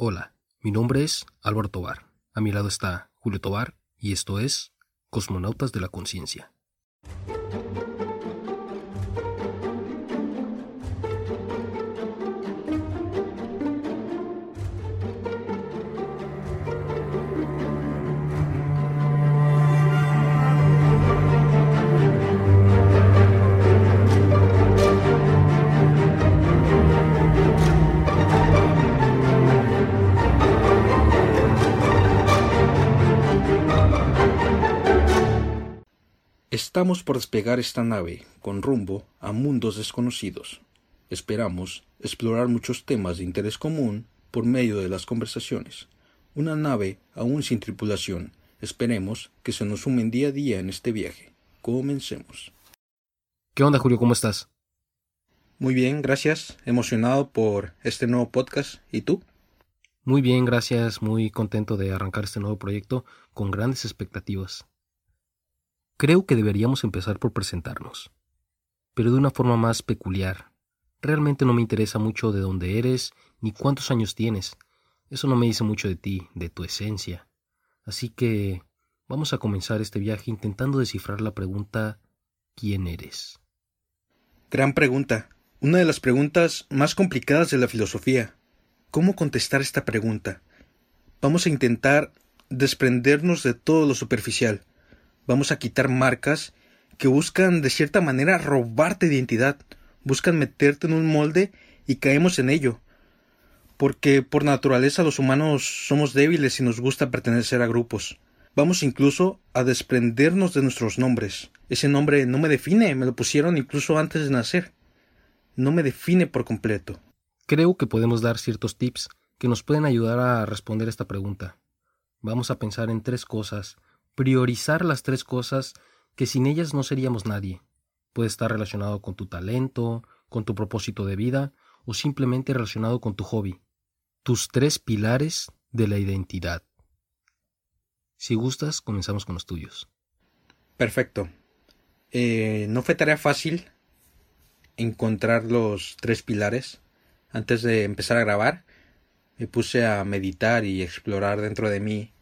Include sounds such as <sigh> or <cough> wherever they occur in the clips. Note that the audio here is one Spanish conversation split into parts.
Hola, mi nombre es Álvaro Tobar. A mi lado está Julio Tobar y esto es Cosmonautas de la Conciencia. Estamos por despegar esta nave con rumbo a mundos desconocidos. Esperamos explorar muchos temas de interés común por medio de las conversaciones. Una nave aún sin tripulación. Esperemos que se nos sumen día a día en este viaje. Comencemos. ¿Qué onda, Julio? ¿Cómo estás? Muy bien, gracias. Emocionado por este nuevo podcast. ¿Y tú? Muy bien, gracias. Muy contento de arrancar este nuevo proyecto con grandes expectativas. Creo que deberíamos empezar por presentarnos, pero de una forma más peculiar. Realmente no me interesa mucho de dónde eres ni cuántos años tienes. Eso no me dice mucho de ti, de tu esencia. Así que vamos a comenzar este viaje intentando descifrar la pregunta ¿quién eres? Gran pregunta. Una de las preguntas más complicadas de la filosofía. ¿Cómo contestar esta pregunta? Vamos a intentar desprendernos de todo lo superficial vamos a quitar marcas que buscan de cierta manera robarte identidad, buscan meterte en un molde y caemos en ello. Porque por naturaleza los humanos somos débiles y nos gusta pertenecer a grupos. Vamos incluso a desprendernos de nuestros nombres. Ese nombre no me define, me lo pusieron incluso antes de nacer. No me define por completo. Creo que podemos dar ciertos tips que nos pueden ayudar a responder esta pregunta. Vamos a pensar en tres cosas priorizar las tres cosas que sin ellas no seríamos nadie. Puede estar relacionado con tu talento, con tu propósito de vida o simplemente relacionado con tu hobby. Tus tres pilares de la identidad. Si gustas, comenzamos con los tuyos. Perfecto. Eh, no fue tarea fácil encontrar los tres pilares. Antes de empezar a grabar, me puse a meditar y explorar dentro de mí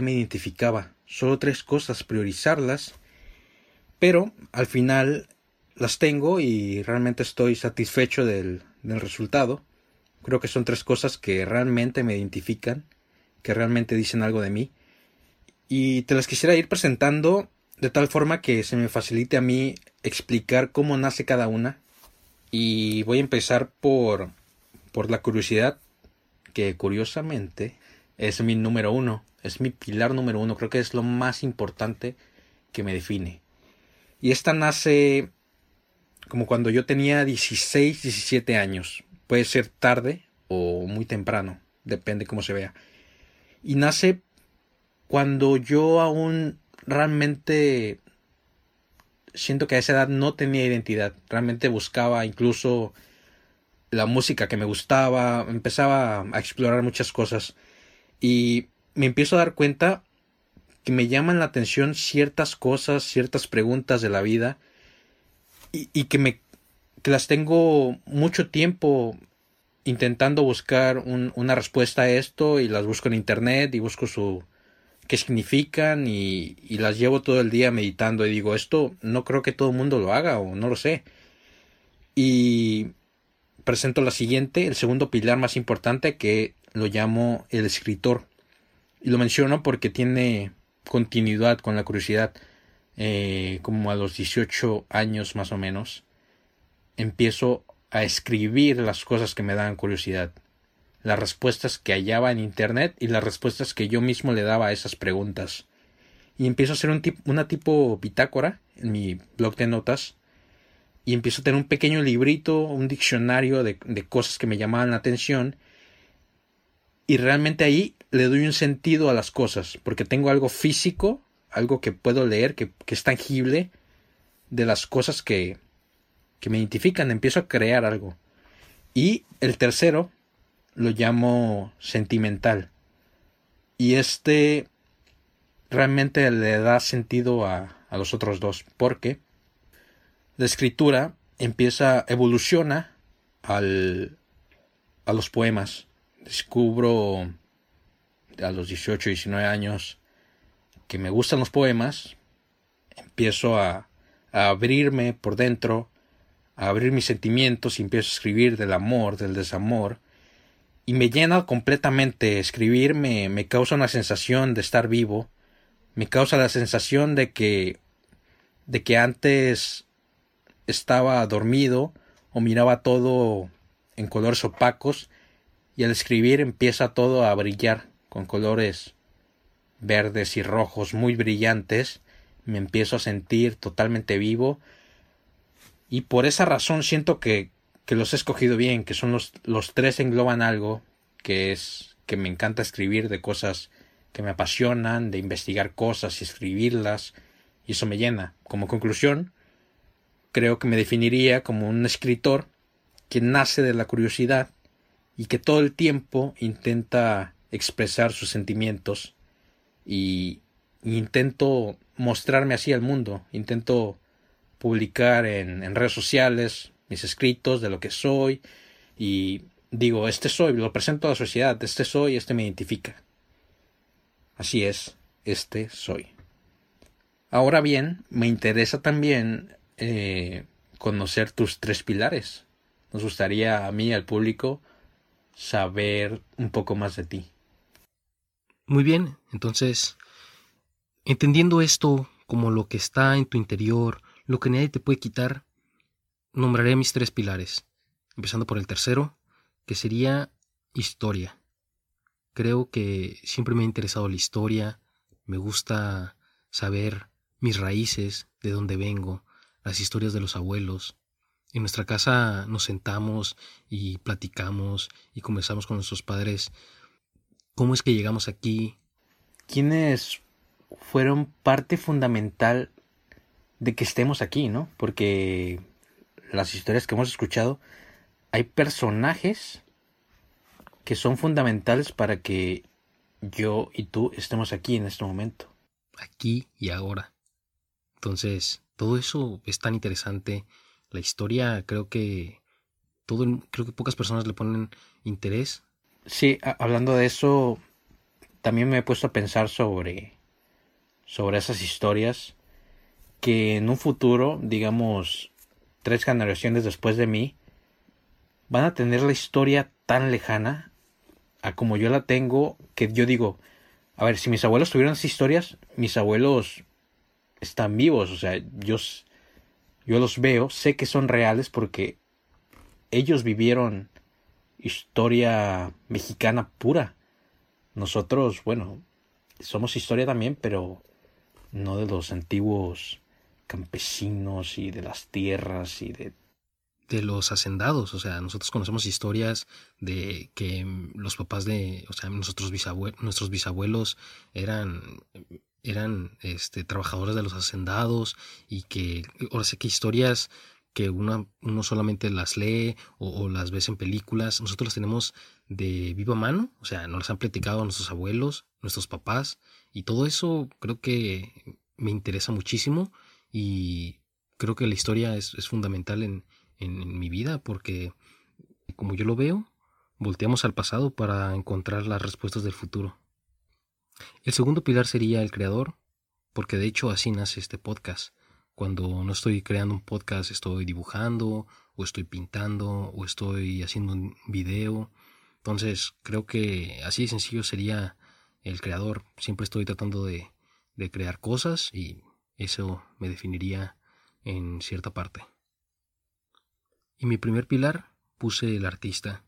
me identificaba solo tres cosas, priorizarlas, pero al final las tengo y realmente estoy satisfecho del, del resultado. Creo que son tres cosas que realmente me identifican, que realmente dicen algo de mí. Y te las quisiera ir presentando de tal forma que se me facilite a mí explicar cómo nace cada una. Y voy a empezar por, por la curiosidad, que curiosamente es mi número uno es mi pilar número uno, creo que es lo más importante que me define. Y esta nace como cuando yo tenía 16, 17 años. Puede ser tarde o muy temprano, depende cómo se vea. Y nace cuando yo aún realmente siento que a esa edad no tenía identidad. Realmente buscaba incluso la música que me gustaba, empezaba a explorar muchas cosas. Y me empiezo a dar cuenta que me llaman la atención ciertas cosas, ciertas preguntas de la vida y, que me las tengo mucho tiempo intentando buscar una respuesta a esto y las busco en internet y busco su qué significan y, y, las llevo todo el día meditando y digo esto no creo que todo el mundo lo haga o no lo sé. Y presento la siguiente el segundo pilar más importante que lo llamo el escritor y lo menciono porque tiene continuidad con la curiosidad. Eh, como a los 18 años más o menos, empiezo a escribir las cosas que me dan curiosidad. Las respuestas que hallaba en Internet y las respuestas que yo mismo le daba a esas preguntas. Y empiezo a hacer un una tipo bitácora en mi blog de notas. Y empiezo a tener un pequeño librito, un diccionario de, de cosas que me llamaban la atención. Y realmente ahí le doy un sentido a las cosas, porque tengo algo físico, algo que puedo leer, que, es tangible, de las cosas que, que me identifican, empiezo a crear algo. Y el tercero lo llamo sentimental. Y este realmente le da sentido a, a los otros dos, porque la escritura empieza, evoluciona al, a los poemas descubro a los 18, 19 años que me gustan los poemas, empiezo a, abrirme por dentro, a abrir mis sentimientos y empiezo a escribir del amor, del desamor, y me llena completamente. Escribir me, me causa una sensación de estar vivo, me causa la sensación de que de que antes estaba dormido o miraba todo en colores opacos y al escribir empieza todo a brillar con colores verdes y rojos muy brillantes me empiezo a sentir totalmente vivo y por esa razón siento que, que los he escogido bien, que son los, los tres engloban algo, que es que me encanta escribir de cosas que me apasionan, de investigar cosas y escribirlas, y eso me llena. Como conclusión, creo que me definiría como un escritor que nace de la curiosidad y que todo el tiempo intenta expresar sus sentimientos y, intento mostrarme así al mundo, intento publicar en, redes sociales mis escritos de lo que soy y digo, este soy, lo presento a la sociedad, este soy, este me identifica. Así es, este soy. Ahora bien, me interesa también eh, conocer tus tres pilares. Nos gustaría a mí, al público, saber un poco más de ti. Muy bien, entonces, entendiendo esto como lo que está en tu interior, lo que nadie te puede quitar, nombraré mis tres pilares, empezando por el tercero, que sería historia. Creo que siempre me ha interesado la historia, me gusta saber mis raíces, de dónde vengo, las historias de los abuelos. En nuestra casa nos sentamos y platicamos y conversamos con nuestros padres cómo es que llegamos aquí. ¿Quiénes fueron parte fundamental de que estemos aquí, no? Porque las historias que hemos escuchado, hay personajes que son fundamentales para que yo y tú estemos aquí en este momento. Aquí y ahora. Entonces, todo eso es tan interesante. La historia, creo que todo, creo que pocas personas le ponen interés. Sí, hablando de eso, también me he puesto a pensar sobre sobre esas historias que en un futuro, digamos, tres generaciones después de mí, van a tener la historia tan lejana a como yo la tengo, que yo digo, a ver, si mis abuelos tuvieran esas historias, mis abuelos están vivos, o sea, yo, yo los veo, sé que son reales porque ellos vivieron historia mexicana pura. Nosotros, bueno, somos historia también, pero no de los antiguos campesinos y de las tierras y de de los hacendados, o sea, nosotros conocemos historias de que los papás de, o sea, nosotros nuestros bisabuelos eran eran este trabajadores de los hacendados y que ahora sé que historias que uno, uno solamente las lee o, las ves en películas, nosotros las tenemos de viva mano, o sea, nos las han platicado nuestros abuelos, nuestros papás, y todo eso creo que me interesa muchísimo y creo que la historia es, es fundamental en, en, mi vida porque, como yo lo veo, volteamos al pasado para encontrar las respuestas del futuro. El segundo pilar sería el creador, porque de hecho así nace este podcast. Cuando no estoy creando un podcast, estoy dibujando, o estoy pintando, o estoy haciendo un video. Entonces, creo que así de sencillo sería el creador. Siempre estoy tratando de, de crear cosas y eso me definiría en cierta parte. Y mi primer pilar puse el artista,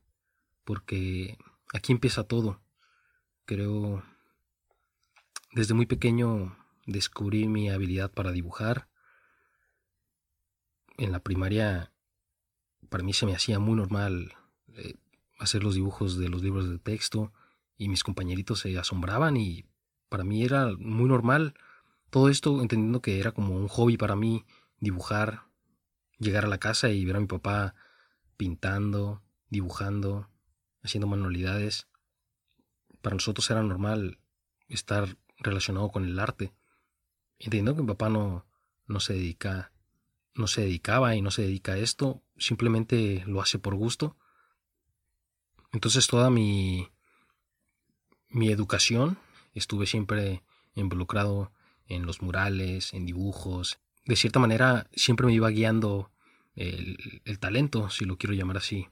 porque aquí empieza todo. Creo, desde muy pequeño descubrí mi habilidad para dibujar. En la primaria, para mí se me hacía muy normal eh, hacer los dibujos de los libros de texto y mis compañeritos se asombraban y para mí era muy normal todo esto entendiendo que era como un hobby para mí dibujar llegar a la casa y ver a mi papá pintando, dibujando, haciendo manualidades. Para nosotros era normal estar relacionado con el arte. Entendiendo que mi papá no, no se dedica, no se dedicaba y no se dedica a esto, simplemente lo hace por gusto. Entonces toda mi, mi educación. Estuve siempre involucrado en los murales, en dibujos. De cierta manera, siempre me iba guiando el, talento, si lo quiero llamar así.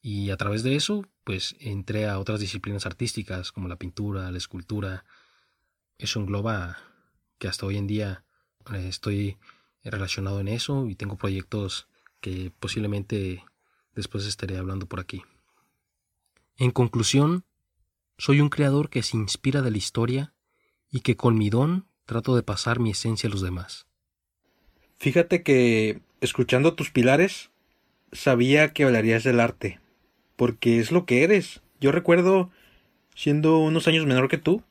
Y a través de eso, pues entré a otras disciplinas artísticas como la pintura, la escultura. Eso engloba que hasta hoy en día eh, estoy relacionado en eso y tengo proyectos que posiblemente después estaré hablando por aquí. En conclusión, soy un creador que se inspira de la historia y que con mi don trato de pasar mi esencia a los demás. Fíjate que, escuchando tus pilares, sabía que hablarías del arte, porque es lo que eres. Yo recuerdo, siendo unos años menor que tú,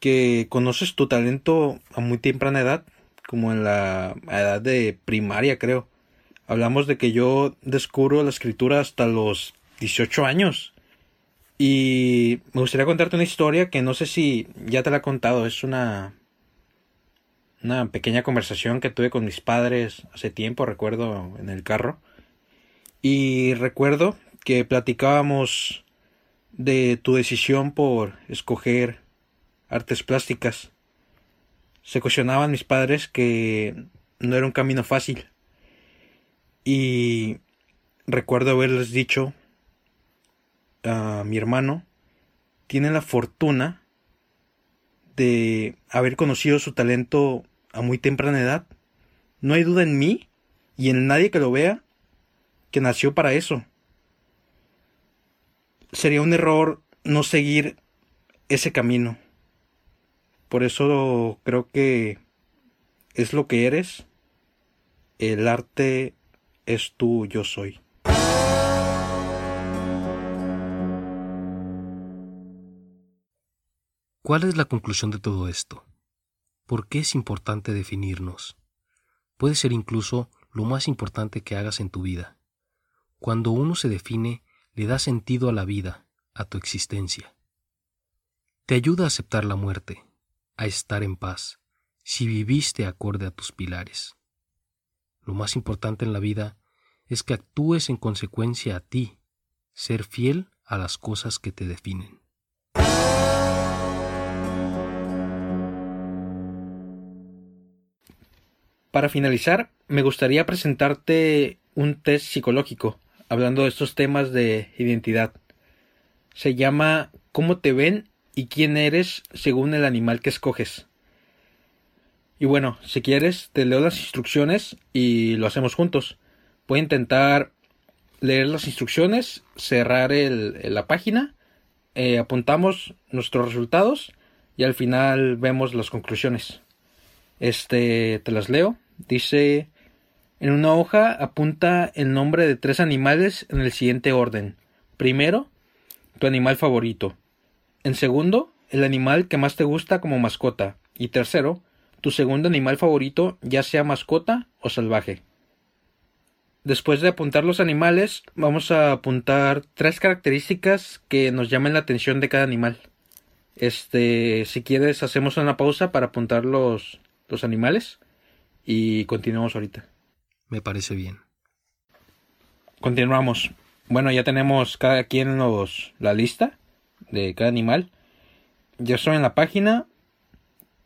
que conoces tu talento a muy temprana edad, como en la edad de primaria, creo. Hablamos de que yo descubro la escritura hasta los 18 años. Y me gustaría contarte una historia que no sé si ya te la he contado. Es una una pequeña conversación que tuve con mis padres hace tiempo, recuerdo, en el carro. Y recuerdo que platicábamos de tu decisión por escoger artes plásticas. Se cuestionaban mis padres que no era un camino fácil. Y recuerdo haberles dicho a mi hermano, tiene la fortuna de haber conocido su talento a muy temprana edad. No hay duda en mí y en nadie que lo vea que nació para eso. Sería un error no seguir ese camino. Por eso creo que es lo que eres. El arte es tú, yo soy. ¿Cuál es la conclusión de todo esto? ¿Por qué es importante definirnos? Puede ser incluso lo más importante que hagas en tu vida. Cuando uno se define, le da sentido a la vida, a tu existencia. Te ayuda a aceptar la muerte, a estar en paz, si viviste acorde a tus pilares. Lo más importante en la vida es que actúes en consecuencia a ti, ser fiel a las cosas que te definen. Para finalizar, me gustaría presentarte un test psicológico, hablando de estos temas de identidad. Se llama ¿Cómo te ven y quién eres según el animal que escoges? Y bueno, si quieres, te leo las instrucciones y lo hacemos juntos. A intentar leer las instrucciones, cerrar la página, eh, apuntamos nuestros resultados y al final vemos las conclusiones. Este, te las leo. Dice, en una hoja apunta el nombre de tres animales en el siguiente orden. Primero, tu animal favorito. En segundo, el animal que más te gusta como mascota. Y tercero, tu segundo animal favorito, ya sea mascota o salvaje. Después de apuntar los animales, vamos a apuntar tres características que nos llamen la atención de cada animal. Este, si quieres, hacemos una pausa para apuntar los, los animales y continuamos ahorita. Me parece bien. Continuamos. Bueno, ya tenemos cada quien los, la lista de cada animal. Ya estoy en la página.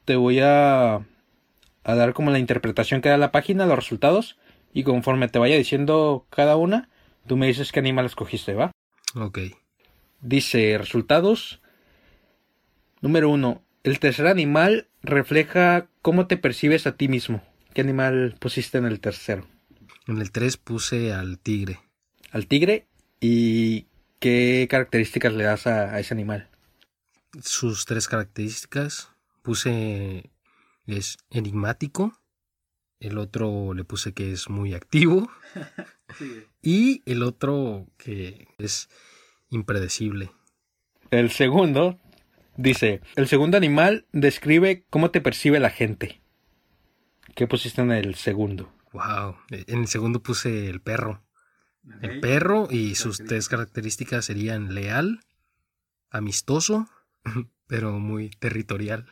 Te voy a, a dar como la interpretación que da la página, los resultados. Y conforme te vaya diciendo cada una, tú me dices qué animal escogiste, ¿va? Ok. Dice resultados. Número uno. El tercer animal refleja cómo te percibes a ti mismo. ¿Qué animal pusiste en el tercero? En el 3 puse al tigre. Al tigre. ¿Y qué características le das a, ese animal? Sus tres características. Puse es enigmático. El otro le puse que es muy activo. <laughs> Y el otro que es impredecible. El segundo Dice, el segundo animal describe cómo te percibe la gente. ¿Qué pusiste en el segundo? Wow, en el segundo puse el perro. El perro y sus tres características serían leal, amistoso, <laughs> pero muy territorial.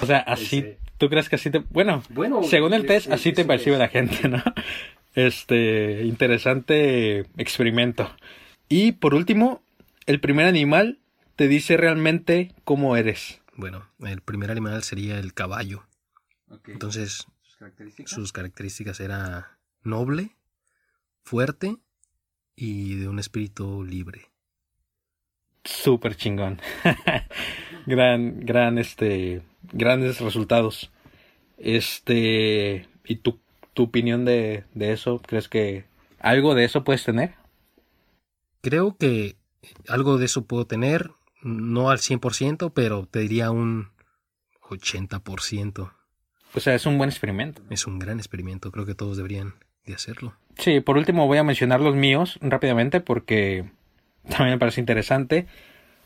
O sea, así, ¿tú crees que así te... Bueno, bueno según el test, así te percibe la gente, ¿no? <laughs> Este, interesante experimento. Y por último, el primer animal te dice realmente cómo eres. Bueno, el primer animal sería el caballo. Entonces, ¿Sus características? sus características era noble, fuerte y de un espíritu libre. Súper chingón. <laughs> gran, gran, este, grandes resultados. Este, ¿y tu, tu opinión de, de eso? ¿Crees que algo de eso puedes tener? Creo que algo de eso puedo tener, no al 100%, pero te diría un 80%. O sea, es un buen experimento. Es un gran experimento, creo que todos deberían de hacerlo. Sí, por último voy a mencionar los míos rápidamente porque también me parece interesante.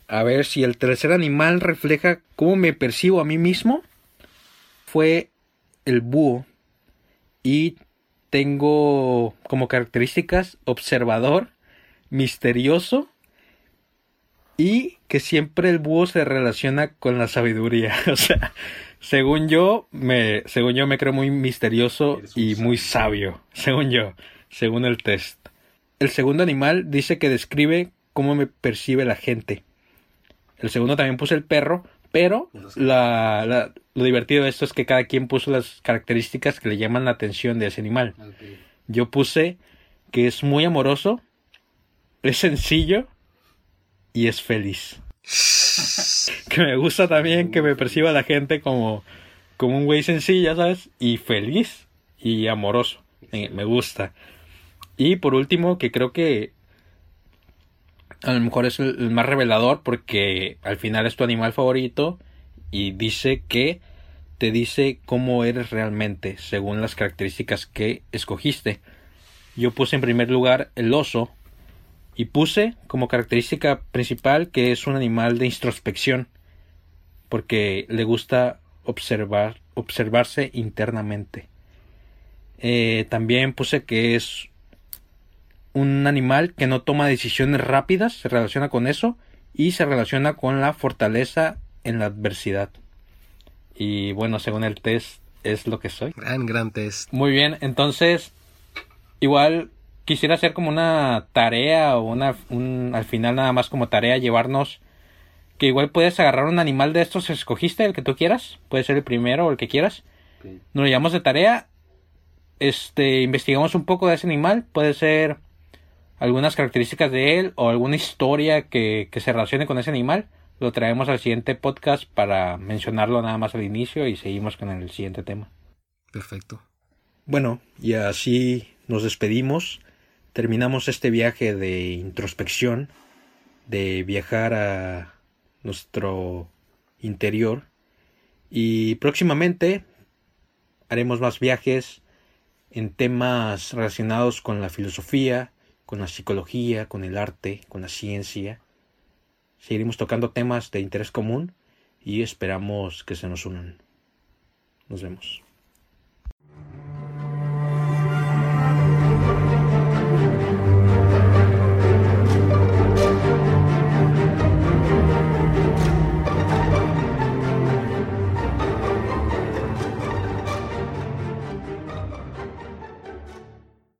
A ver si el tercer animal refleja cómo me percibo a mí mismo. Fue el búho. Y tengo como características observador, misterioso y que siempre el búho se relaciona con la sabiduría. <laughs> O sea, según yo, me, según yo me creo muy misterioso y muy sabio, <laughs> según yo, según el test. El segundo animal dice que describe cómo me percibe la gente. El segundo también puse el perro, pero la, la- lo divertido de esto es que cada quien puso las características que le llaman la atención de ese animal. Yo puse que es muy amoroso, es sencillo y es feliz. <laughs> Que me gusta también que me perciba la gente como, como un güey sencillo, ¿sabes? Y feliz y amoroso. Me, gusta. Y por último, que creo que a lo mejor es el más revelador porque al final es tu animal favorito y dice que te dice cómo eres realmente según las características que escogiste. Yo puse en primer lugar el oso y puse como característica principal que es un animal de introspección porque le gusta observar observarse internamente. Eh, también puse que es un animal que no toma decisiones rápidas, se relaciona con eso y se relaciona con la fortaleza en la adversidad. Y bueno, según el test es lo que soy. Gran, gran test. Muy bien, entonces igual quisiera hacer como una tarea o una un, al final nada más como tarea llevarnos que igual puedes agarrar un animal de estos que escogiste, el que tú quieras, puede ser el primero o el que quieras. Nos lo llevamos de tarea, este investigamos un poco de ese animal, puede ser algunas características de él o alguna historia que, que se relacione con ese animal. Lo traemos al siguiente podcast para mencionarlo nada más al inicio y seguimos con el siguiente tema. Perfecto. Bueno, y así nos despedimos. Terminamos este viaje de introspección, de viajar a nuestro interior. Y próximamente haremos más viajes en temas relacionados con la filosofía, con la psicología, con el arte, con la ciencia. Seguiremos tocando temas de interés común y esperamos que se nos unan. Nos vemos.